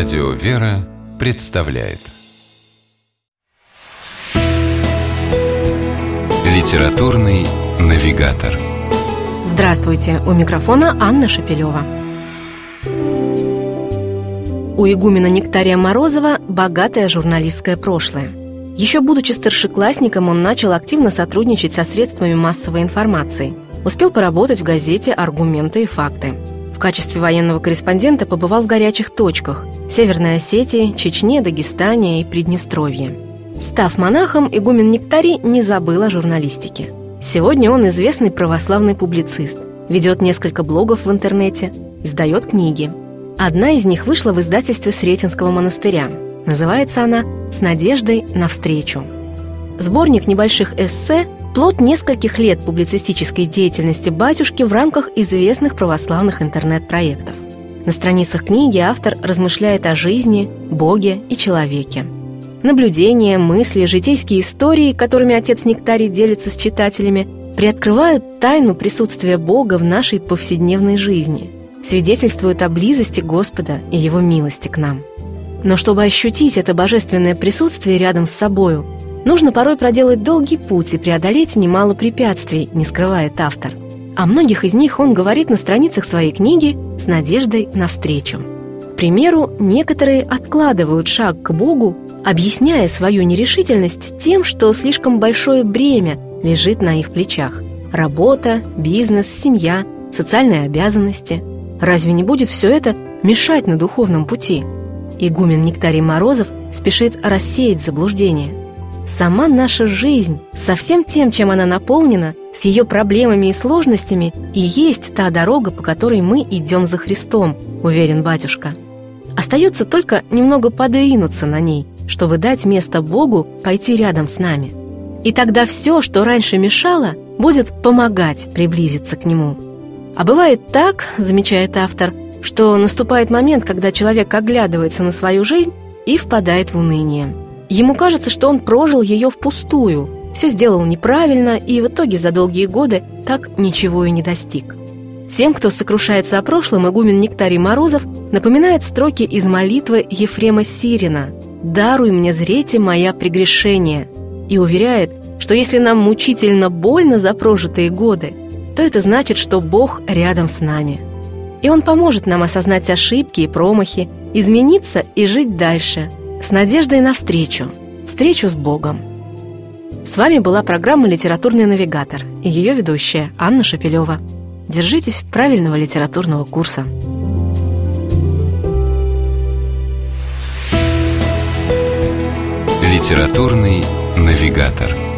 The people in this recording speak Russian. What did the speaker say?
Радио «Вера» представляет Литературный навигатор Здравствуйте! У микрофона Анна Шапилева. У игумена Нектария Морозова богатое журналистское прошлое. Еще будучи старшеклассником, он начал активно сотрудничать со средствами массовой информации. Успел поработать в газете «Аргументы и факты». В качестве военного корреспондента побывал в горячих точках – Северной Осетии, Чечне, Дагестане и Приднестровье. Став монахом, игумен Нектарий не забыл о журналистике. Сегодня он известный православный публицист, ведет несколько блогов в интернете, издает книги. Одна из них вышла в издательстве Сретенского монастыря. Называется она «С надеждой навстречу». Сборник небольших эссе – плод нескольких лет публицистической деятельности батюшки в рамках известных православных интернет-проектов – на страницах книги автор размышляет о жизни, Боге и человеке. Наблюдения, мысли, житейские истории, которыми отец Нектарий делится с читателями, приоткрывают тайну присутствия Бога в нашей повседневной жизни, свидетельствуют о близости Господа и Его милости к нам. Но чтобы ощутить это божественное присутствие рядом с собою, нужно порой проделать долгий путь и преодолеть немало препятствий, не скрывает автор – о многих из них он говорит на страницах своей книги с надеждой навстречу. К примеру, некоторые откладывают шаг к Богу, объясняя свою нерешительность тем, что слишком большое бремя лежит на их плечах. Работа, бизнес, семья, социальные обязанности. Разве не будет все это мешать на духовном пути? Игумен Нектарий Морозов спешит рассеять заблуждение. Сама наша жизнь со всем тем, чем она наполнена, с ее проблемами и сложностями, и есть та дорога, по которой мы идем за Христом, уверен батюшка. Остается только немного подвинуться на ней, чтобы дать место Богу пойти рядом с нами. И тогда все, что раньше мешало, будет помогать приблизиться к Нему. А бывает так, замечает автор, что наступает момент, когда человек оглядывается на свою жизнь и впадает в уныние – Ему кажется, что он прожил ее впустую, все сделал неправильно и в итоге за долгие годы так ничего и не достиг. Тем, кто сокрушается о прошлом, игумен Нектарий Морозов напоминает строки из молитвы Ефрема Сирина «Даруй мне зрете моя прегрешение» и уверяет, что если нам мучительно больно за прожитые годы, то это значит, что Бог рядом с нами. И Он поможет нам осознать ошибки и промахи, измениться и жить дальше – с надеждой на встречу, встречу с Богом. С вами была программа «Литературный навигатор» и ее ведущая Анна Шапилева. Держитесь правильного литературного курса. «Литературный навигатор»